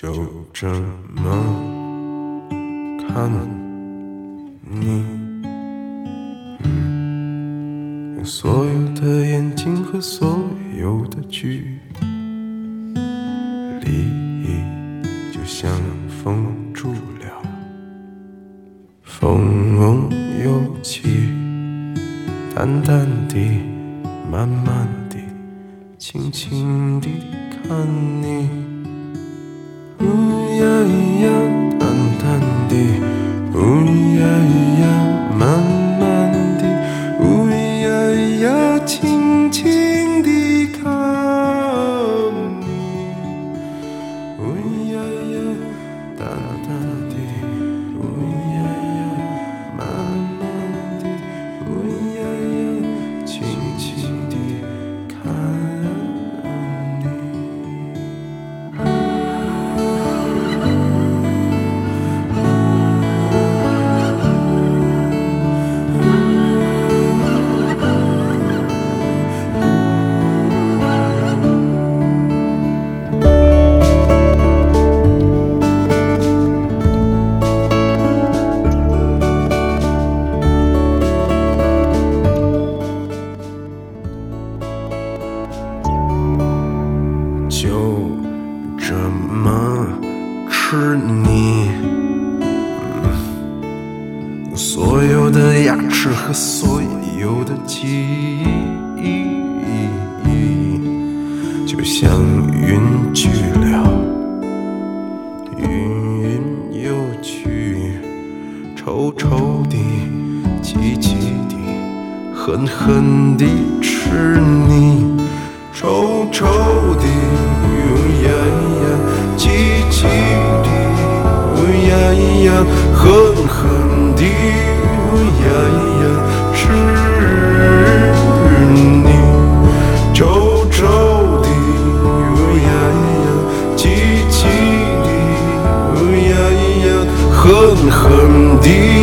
就这么看你，嗯，所有的眼睛和所有的距离，就像封住了，风又起，淡淡的，慢慢的，轻轻地看你。Mm. 就这么吃你，嗯所有的牙齿和所有的记忆，就像云去了，云云又去，臭臭的，急急的，狠狠地吃你。臭臭的，狠狠地，呜压咿呀，直直地，呜呀咿呀，急急地，呜呀呀，狠狠地。